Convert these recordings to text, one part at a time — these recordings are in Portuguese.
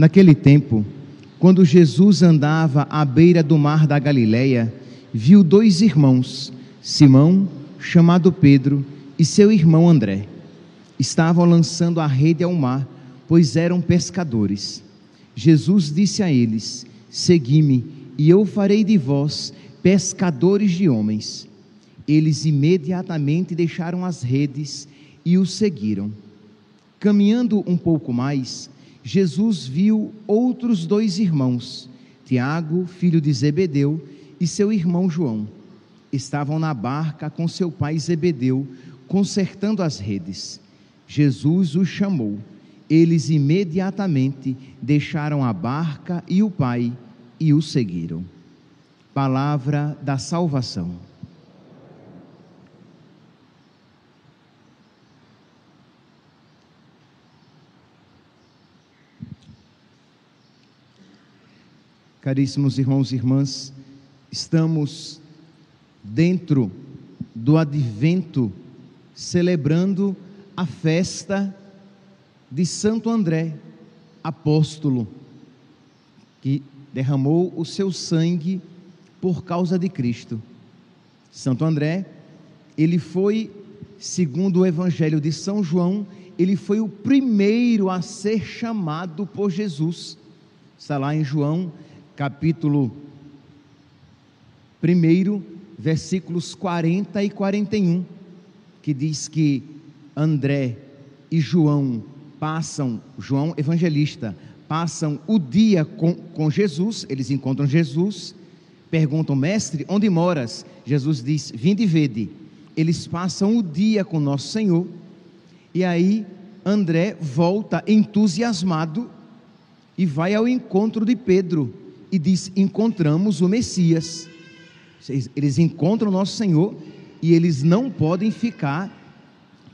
Naquele tempo, quando Jesus andava à beira do mar da Galileia, viu dois irmãos, Simão, chamado Pedro, e seu irmão André. Estavam lançando a rede ao mar, pois eram pescadores. Jesus disse a eles: Segui-me, e eu farei de vós pescadores de homens. Eles imediatamente deixaram as redes e o seguiram. Caminhando um pouco mais, Jesus viu outros dois irmãos, Tiago, filho de Zebedeu, e seu irmão João. Estavam na barca com seu pai Zebedeu, consertando as redes. Jesus os chamou. Eles imediatamente deixaram a barca e o pai e o seguiram. Palavra da salvação. Caríssimos irmãos e irmãs, estamos dentro do advento celebrando a festa de Santo André, apóstolo, que derramou o seu sangue por causa de Cristo. Santo André, ele foi, segundo o Evangelho de São João, ele foi o primeiro a ser chamado por Jesus. Está lá em João capítulo 1, versículos 40 e 41, que diz que André e João passam, João evangelista, passam o dia com, com Jesus, eles encontram Jesus, perguntam, mestre, onde moras? Jesus diz, vinde e vede. Eles passam o dia com nosso Senhor, e aí André volta entusiasmado e vai ao encontro de Pedro e diz: Encontramos o Messias. Eles encontram o nosso Senhor e eles não podem ficar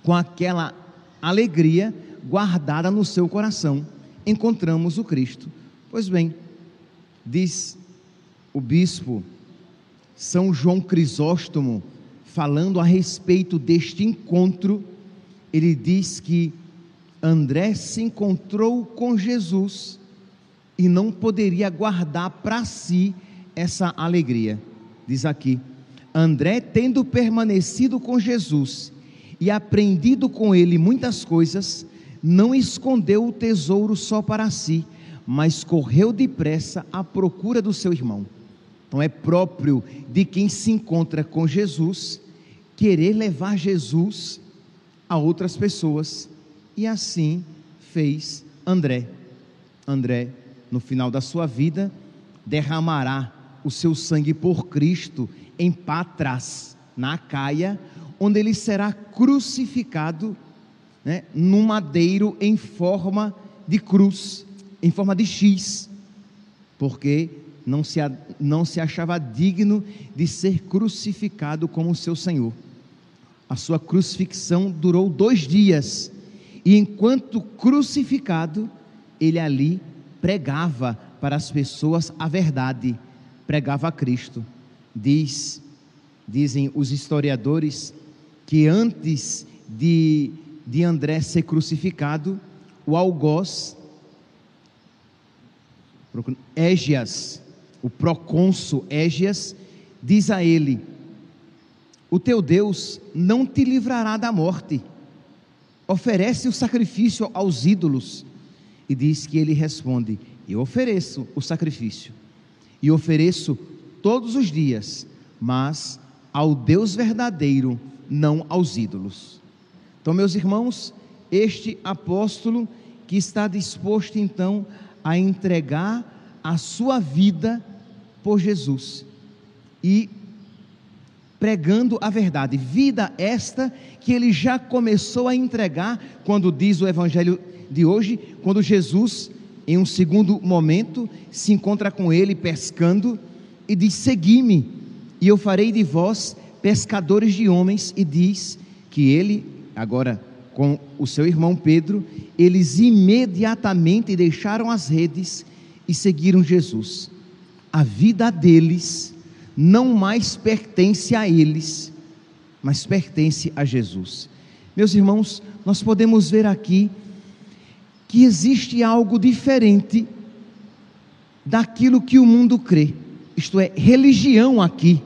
com aquela alegria guardada no seu coração. Encontramos o Cristo. Pois bem, diz o bispo São João Crisóstomo, falando a respeito deste encontro, ele diz que André se encontrou com Jesus e não poderia guardar para si essa alegria. Diz aqui: André, tendo permanecido com Jesus e aprendido com ele muitas coisas, não escondeu o tesouro só para si, mas correu depressa à procura do seu irmão. Então é próprio de quem se encontra com Jesus querer levar Jesus a outras pessoas, e assim fez André. André no final da sua vida, derramará o seu sangue por Cristo em Patras, na Caia, onde ele será crucificado né, num madeiro em forma de cruz, em forma de X, porque não se, não se achava digno de ser crucificado como seu Senhor. A sua crucifixão durou dois dias, e enquanto crucificado, ele ali pregava para as pessoas a verdade, pregava a Cristo. Diz, dizem os historiadores que antes de, de André ser crucificado, o algoz Égias, o procônsul Égias, diz a ele: O teu Deus não te livrará da morte. Oferece o sacrifício aos ídolos e diz que ele responde: Eu ofereço o sacrifício, e ofereço todos os dias, mas ao Deus verdadeiro, não aos ídolos. Então, meus irmãos, este apóstolo que está disposto então a entregar a sua vida por Jesus e pregando a verdade, vida esta que ele já começou a entregar quando diz o evangelho de hoje, quando Jesus, em um segundo momento, se encontra com ele pescando e diz: Segui-me, e eu farei de vós pescadores de homens. E diz que ele, agora com o seu irmão Pedro, eles imediatamente deixaram as redes e seguiram Jesus. A vida deles não mais pertence a eles, mas pertence a Jesus. Meus irmãos, nós podemos ver aqui que existe algo diferente daquilo que o mundo crê, isto é, religião aqui,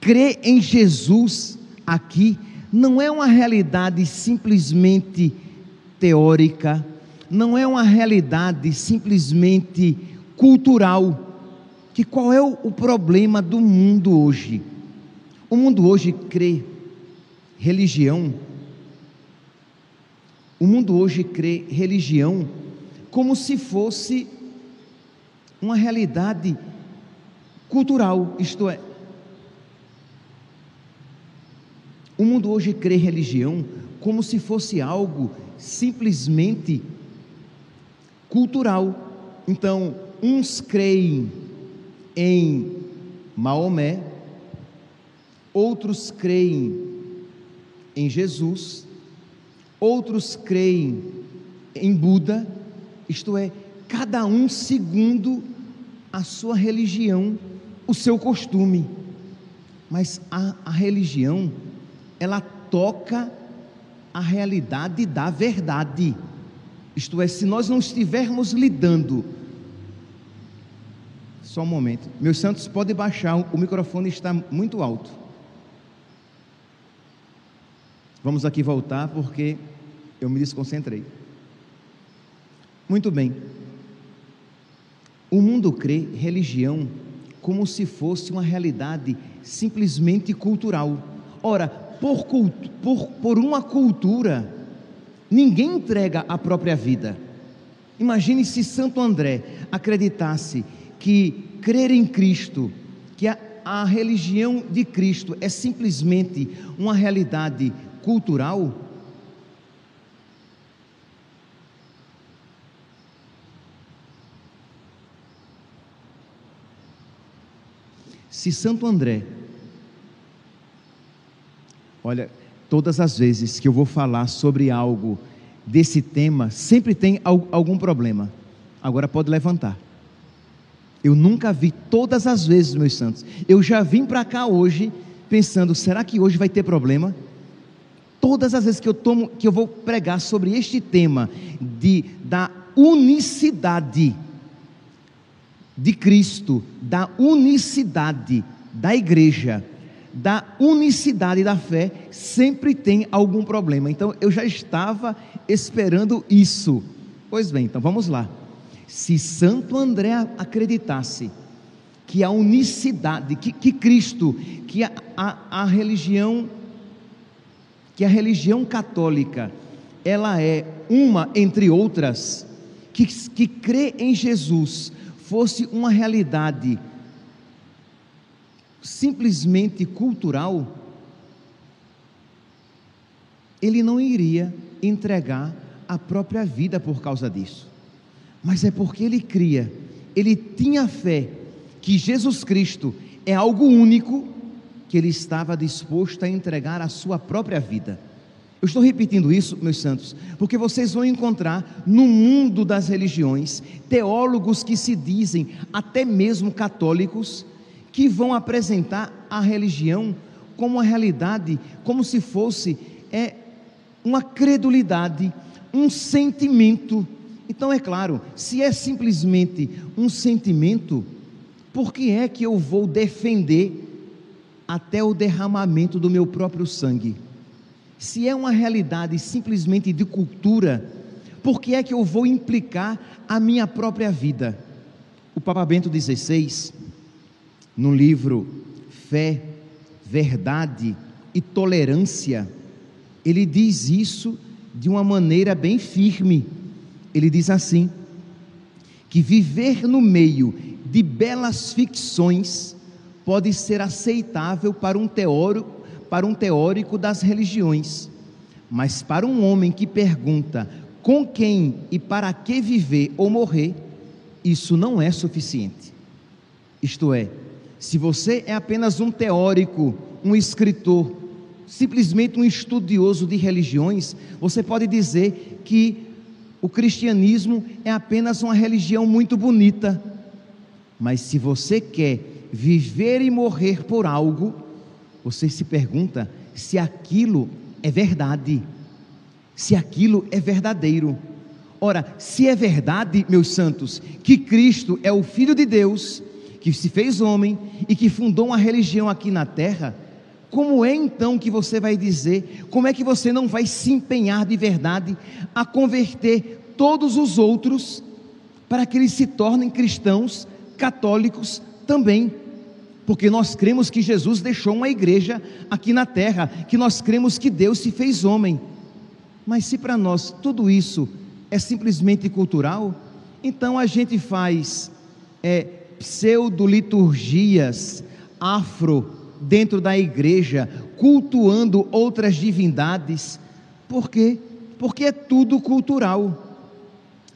crer em Jesus aqui, não é uma realidade simplesmente teórica, não é uma realidade simplesmente cultural. Que qual é o, o problema do mundo hoje? O mundo hoje crê religião. O mundo hoje crê religião como se fosse uma realidade cultural, isto é, o mundo hoje crê religião como se fosse algo simplesmente cultural. Então, uns creem em Maomé, outros creem em Jesus, outros creem em Buda, isto é, cada um segundo a sua religião, o seu costume. Mas a, a religião, ela toca a realidade da verdade. Isto é, se nós não estivermos lidando. Só um momento. Meus santos, pode baixar, o microfone está muito alto. Vamos aqui voltar porque eu me desconcentrei. Muito bem. O mundo crê religião como se fosse uma realidade simplesmente cultural. Ora, por, por, por uma cultura, ninguém entrega a própria vida. Imagine se Santo André acreditasse que crer em Cristo, que a, a religião de Cristo é simplesmente uma realidade cultural, Se Santo André, olha, todas as vezes que eu vou falar sobre algo desse tema, sempre tem algum problema. Agora pode levantar. Eu nunca vi todas as vezes, meus santos. Eu já vim para cá hoje pensando, será que hoje vai ter problema? Todas as vezes que eu tomo, que eu vou pregar sobre este tema de da unicidade de Cristo, da unicidade da igreja, da unicidade da fé, sempre tem algum problema. Então eu já estava esperando isso. Pois bem, então vamos lá. Se Santo André acreditasse que a unicidade, que, que Cristo, que a, a, a religião, que a religião católica, ela é uma entre outras, que, que crê em Jesus fosse uma realidade simplesmente cultural, ele não iria entregar a própria vida por causa disso. Mas é porque ele cria, ele tinha fé que Jesus Cristo é algo único, que ele estava disposto a entregar a sua própria vida. Eu estou repetindo isso, meus santos, porque vocês vão encontrar no mundo das religiões teólogos que se dizem até mesmo católicos que vão apresentar a religião como uma realidade, como se fosse é uma credulidade, um sentimento. Então é claro, se é simplesmente um sentimento, por que é que eu vou defender até o derramamento do meu próprio sangue? Se é uma realidade simplesmente de cultura, por que é que eu vou implicar a minha própria vida? O Papa Bento XVI, no livro Fé, Verdade e Tolerância, ele diz isso de uma maneira bem firme. Ele diz assim: que viver no meio de belas ficções pode ser aceitável para um teórico para um teórico das religiões, mas para um homem que pergunta com quem e para que viver ou morrer, isso não é suficiente. Isto é, se você é apenas um teórico, um escritor, simplesmente um estudioso de religiões, você pode dizer que o cristianismo é apenas uma religião muito bonita. Mas se você quer viver e morrer por algo, você se pergunta se aquilo é verdade, se aquilo é verdadeiro. Ora, se é verdade, meus santos, que Cristo é o Filho de Deus, que se fez homem e que fundou uma religião aqui na terra, como é então que você vai dizer, como é que você não vai se empenhar de verdade a converter todos os outros para que eles se tornem cristãos católicos também? Porque nós cremos que Jesus deixou uma igreja aqui na terra, que nós cremos que Deus se fez homem. Mas se para nós tudo isso é simplesmente cultural, então a gente faz é, pseudo-liturgias afro dentro da igreja, cultuando outras divindades. Por quê? Porque é tudo cultural.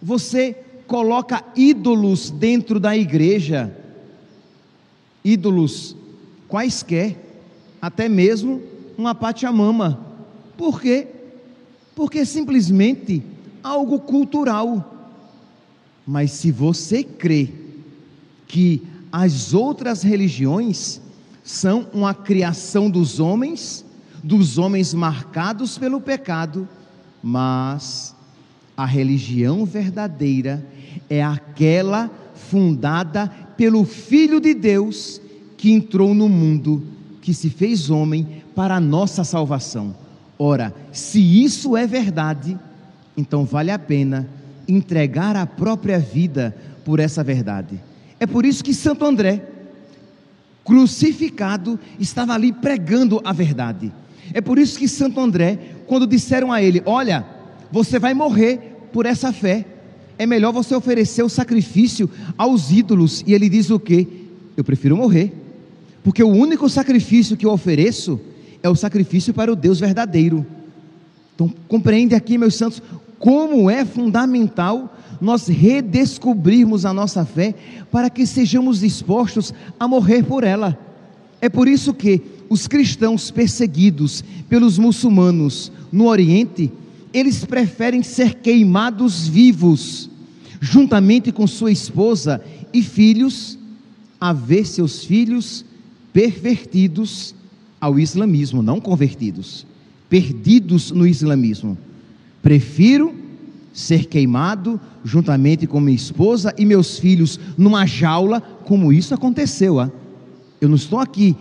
Você coloca ídolos dentro da igreja, ídolos quaisquer, até mesmo uma pachamama. Por quê? Porque é simplesmente algo cultural. Mas se você crê que as outras religiões são uma criação dos homens, dos homens marcados pelo pecado, mas a religião verdadeira é aquela fundada pelo Filho de Deus que entrou no mundo, que se fez homem para a nossa salvação. Ora, se isso é verdade, então vale a pena entregar a própria vida por essa verdade. É por isso que Santo André, crucificado, estava ali pregando a verdade. É por isso que Santo André, quando disseram a ele: Olha, você vai morrer por essa fé, é melhor você oferecer o sacrifício aos ídolos. E ele diz o que? Eu prefiro morrer, porque o único sacrifício que eu ofereço é o sacrifício para o Deus verdadeiro. Então, compreende aqui, meus santos, como é fundamental nós redescobrirmos a nossa fé para que sejamos dispostos a morrer por ela. É por isso que os cristãos perseguidos pelos muçulmanos no Oriente, eles preferem ser queimados vivos, juntamente com sua esposa e filhos, a ver seus filhos pervertidos ao islamismo, não convertidos, perdidos no islamismo. Prefiro ser queimado juntamente com minha esposa e meus filhos numa jaula, como isso aconteceu. Ah? Eu não estou aqui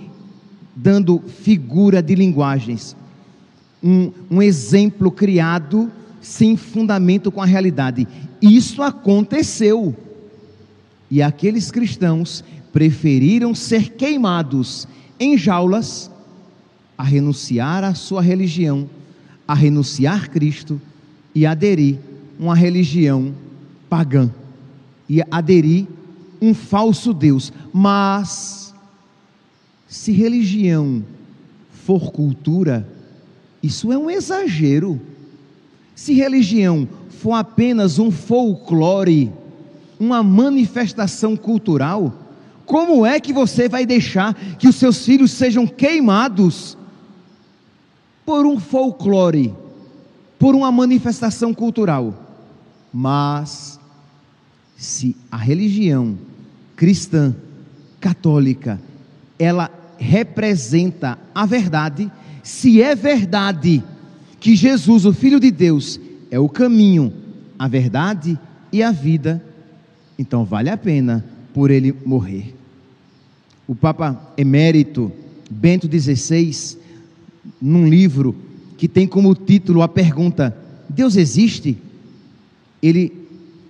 dando figura de linguagens, um, um exemplo criado sem fundamento com a realidade. Isso aconteceu. E aqueles cristãos preferiram ser queimados em jaulas a renunciar à sua religião, a renunciar Cristo e aderir uma religião pagã e aderir um falso Deus. Mas, se religião for cultura, isso é um exagero. Se religião for apenas um folclore, uma manifestação cultural, como é que você vai deixar que os seus filhos sejam queimados por um folclore, por uma manifestação cultural? Mas, se a religião cristã, católica, ela representa a verdade, se é verdade que Jesus, o Filho de Deus, é o caminho, a verdade e a vida, então vale a pena por ele morrer. O Papa Emérito Bento XVI, num livro que tem como título a pergunta: Deus existe? ele,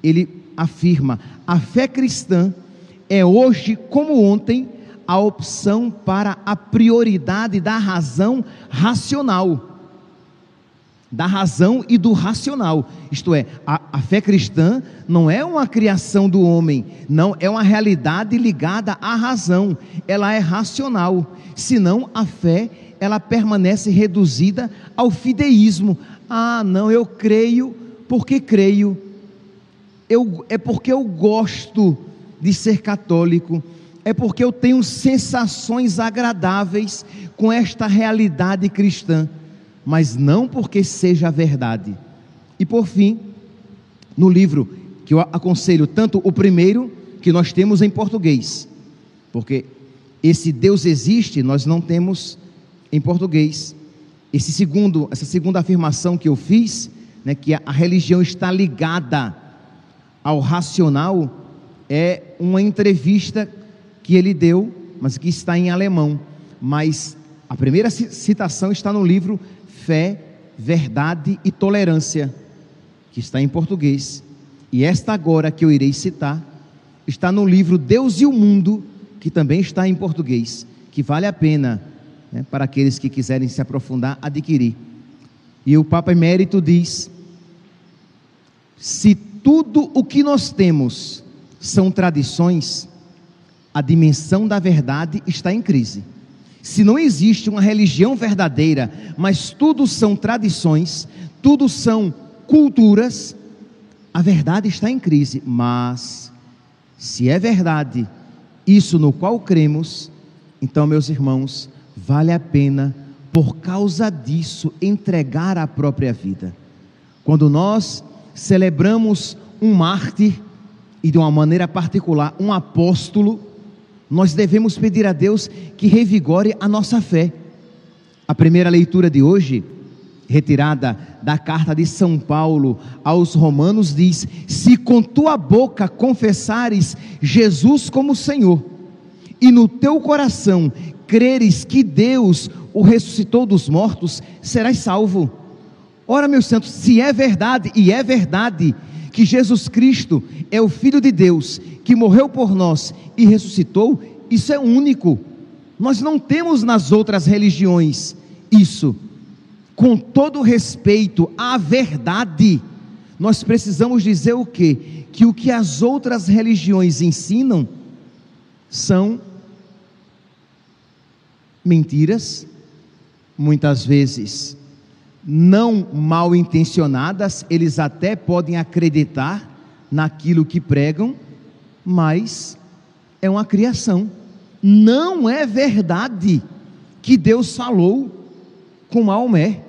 ele afirma: a fé cristã é hoje, como ontem, a opção para a prioridade da razão racional. Da razão e do racional. Isto é, a, a, fé cristã não é uma criação do homem, não, é uma realidade ligada à razão. Ela é racional. Senão, a fé, ela permanece reduzida ao fideísmo. Ah, não, eu creio porque creio eu, é porque eu gosto de ser católico, é porque eu tenho sensações agradáveis com esta realidade cristã, mas não porque seja a verdade. E por fim, no livro que eu aconselho tanto o primeiro que nós temos em português, porque esse Deus existe, nós não temos em português. Esse segundo, essa segunda afirmação que eu fiz né, que a, a religião está ligada ao racional, é uma entrevista que ele deu, mas que está em alemão. Mas a primeira citação está no livro Fé, Verdade e Tolerância, que está em português. E esta agora que eu irei citar está no livro Deus e o Mundo, que também está em português, que vale a pena né, para aqueles que quiserem se aprofundar, adquirir. E o Papa Emérito diz: se tudo o que nós temos são tradições, a dimensão da verdade está em crise. Se não existe uma religião verdadeira, mas tudo são tradições, tudo são culturas, a verdade está em crise. Mas, se é verdade isso no qual cremos, então, meus irmãos, vale a pena, por causa disso, entregar a própria vida. Quando nós celebramos um mártir, e de uma maneira particular, um apóstolo, nós devemos pedir a Deus que revigore a nossa fé. A primeira leitura de hoje, retirada da carta de São Paulo aos Romanos, diz: Se com tua boca confessares Jesus como Senhor, e no teu coração creres que Deus o ressuscitou dos mortos, serás salvo. Ora, meus santos, se é verdade, e é verdade, que Jesus Cristo é o Filho de Deus, que morreu por nós e ressuscitou, isso é único. Nós não temos nas outras religiões isso. Com todo respeito à verdade, nós precisamos dizer o quê? Que o que as outras religiões ensinam são mentiras, muitas vezes não mal intencionadas, eles até podem acreditar naquilo que pregam, mas é uma criação. Não é verdade que Deus falou com Maomé.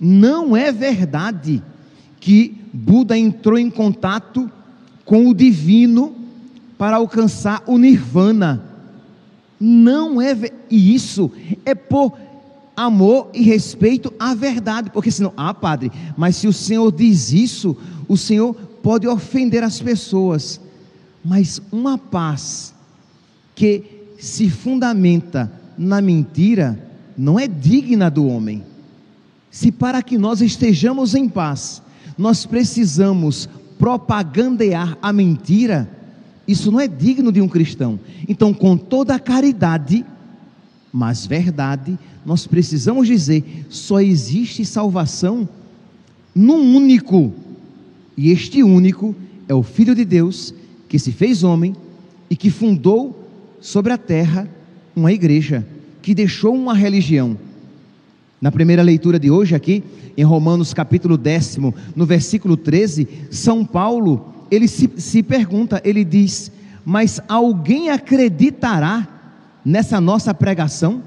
Não é verdade que Buda entrou em contato com o divino para alcançar o nirvana. Não é, e isso é por amor e respeito à verdade, porque senão, ah, padre, mas se o Senhor diz isso, o Senhor pode ofender as pessoas. Mas uma paz que se fundamenta na mentira não é digna do homem. Se para que nós estejamos em paz, nós precisamos propagandear a mentira, isso não é digno de um cristão. Então, com toda a caridade, mas verdade, nós precisamos dizer: só existe salvação num único, e este único é o Filho de Deus que se fez homem e que fundou sobre a terra uma igreja, que deixou uma religião. Na primeira leitura de hoje, aqui, em Romanos capítulo décimo, no versículo 13, São Paulo, ele se, se pergunta, ele diz: Mas alguém acreditará nessa nossa pregação?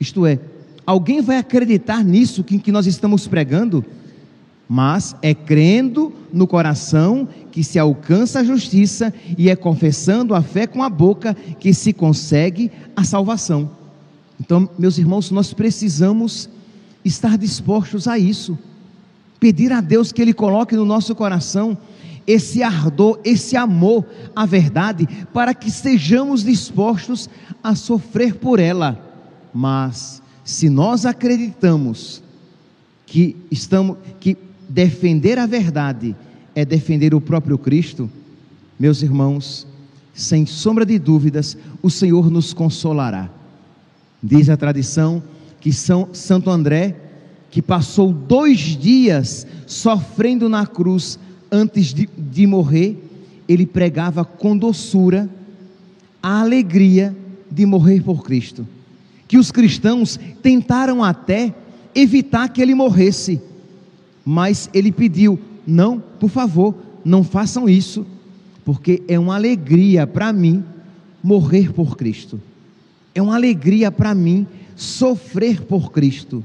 Isto é, alguém vai acreditar nisso que, que nós estamos pregando? Mas é crendo no coração que se alcança a justiça e é confessando a fé com a boca que se consegue a salvação. Então, meus irmãos, nós precisamos estar dispostos a isso. Pedir a Deus que Ele coloque no nosso coração esse ardor, esse amor à verdade, para que sejamos dispostos a sofrer por ela. Mas se nós acreditamos que estamos que defender a verdade é defender o próprio Cristo, meus irmãos, sem sombra de dúvidas, o Senhor nos consolará. Diz a tradição que São Santo André, que passou dois dias sofrendo na cruz, antes de, de morrer, ele pregava com doçura a alegria de morrer por Cristo. Que os cristãos tentaram até evitar que ele morresse, mas ele pediu: não, por favor, não façam isso, porque é uma alegria para mim morrer por Cristo, é uma alegria para mim sofrer por Cristo,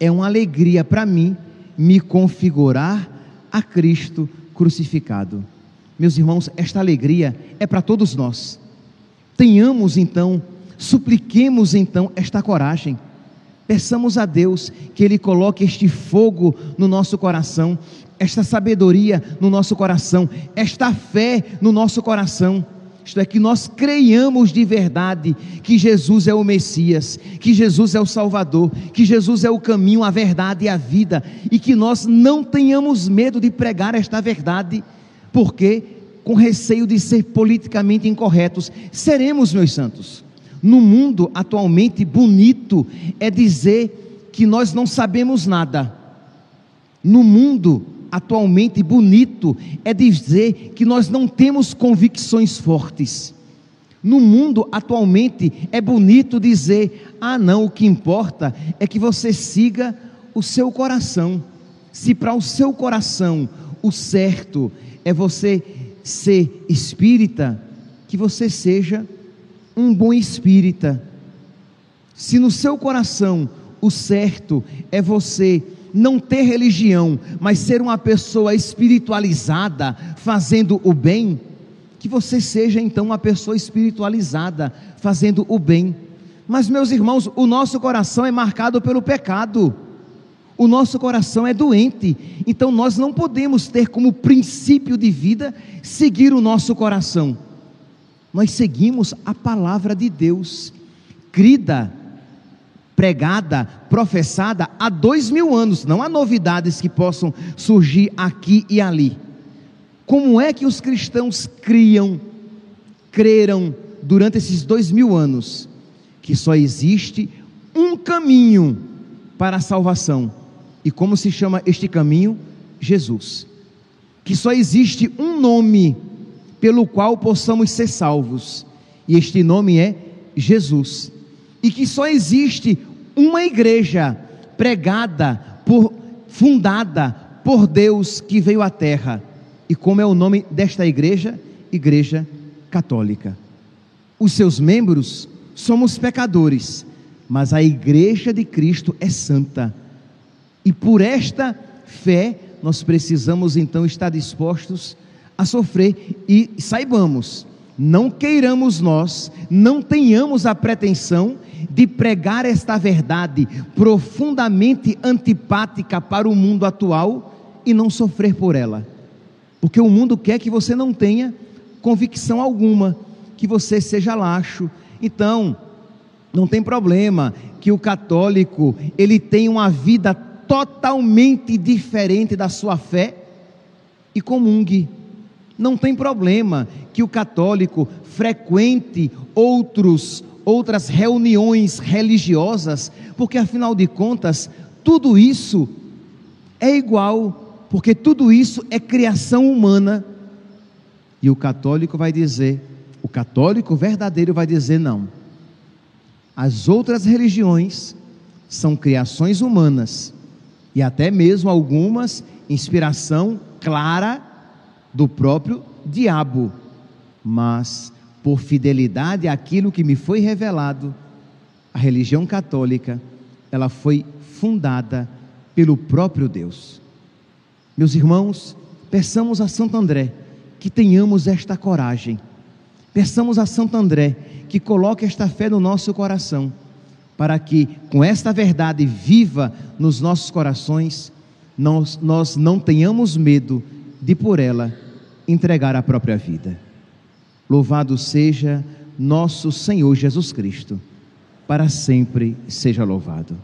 é uma alegria para mim me configurar a Cristo crucificado. Meus irmãos, esta alegria é para todos nós. Tenhamos então, supliquemos então esta coragem. Peçamos a Deus que Ele coloque este fogo no nosso coração, esta sabedoria no nosso coração, esta fé no nosso coração. Isto é, que nós creiamos de verdade que Jesus é o Messias, que Jesus é o Salvador, que Jesus é o caminho, a verdade e a vida, e que nós não tenhamos medo de pregar esta verdade, porque, com receio de ser politicamente incorretos, seremos, meus santos. No mundo atualmente, bonito é dizer que nós não sabemos nada. No mundo atualmente bonito é dizer que nós não temos convicções fortes. No mundo atualmente é bonito dizer: ah, não, o que importa é que você siga o seu coração. Se para o seu coração o certo é você ser espírita, que você seja um bom espírita. Se no seu coração o certo é você não ter religião, mas ser uma pessoa espiritualizada, fazendo o bem, que você seja então uma pessoa espiritualizada, fazendo o bem. Mas, meus irmãos, o nosso coração é marcado pelo pecado, o nosso coração é doente, então nós não podemos ter como princípio de vida seguir o nosso coração, nós seguimos a palavra de Deus, crida pregada, professada há dois mil anos, não há novidades que possam surgir aqui e ali. Como é que os cristãos criam, creram durante esses dois mil anos? Que só existe um caminho para a salvação. E como se chama este caminho? Jesus. Que só existe um nome pelo qual possamos ser salvos. E este nome é Jesus. E que só existe uma igreja pregada por fundada por Deus que veio à terra. E como é o nome desta igreja? Igreja Católica. Os seus membros somos pecadores, mas a igreja de Cristo é santa. E por esta fé nós precisamos então estar dispostos a sofrer e saibamos, não queiramos nós, não tenhamos a pretensão de pregar esta verdade profundamente antipática para o mundo atual e não sofrer por ela. Porque o mundo quer que você não tenha convicção alguma, que você seja laxo. Então, não tem problema que o católico ele tenha uma vida totalmente diferente da sua fé e comungue. Não tem problema que o católico frequente outros outras reuniões religiosas, porque afinal de contas, tudo isso é igual, porque tudo isso é criação humana. E o católico vai dizer, o católico verdadeiro vai dizer não. As outras religiões são criações humanas e até mesmo algumas inspiração clara do próprio diabo. Mas por fidelidade àquilo que me foi revelado, a religião católica, ela foi fundada pelo próprio Deus. Meus irmãos, peçamos a Santo André que tenhamos esta coragem. Peçamos a Santo André que coloque esta fé no nosso coração, para que com esta verdade viva nos nossos corações, nós, nós não tenhamos medo de por ela entregar a própria vida. Louvado seja nosso Senhor Jesus Cristo, para sempre seja louvado.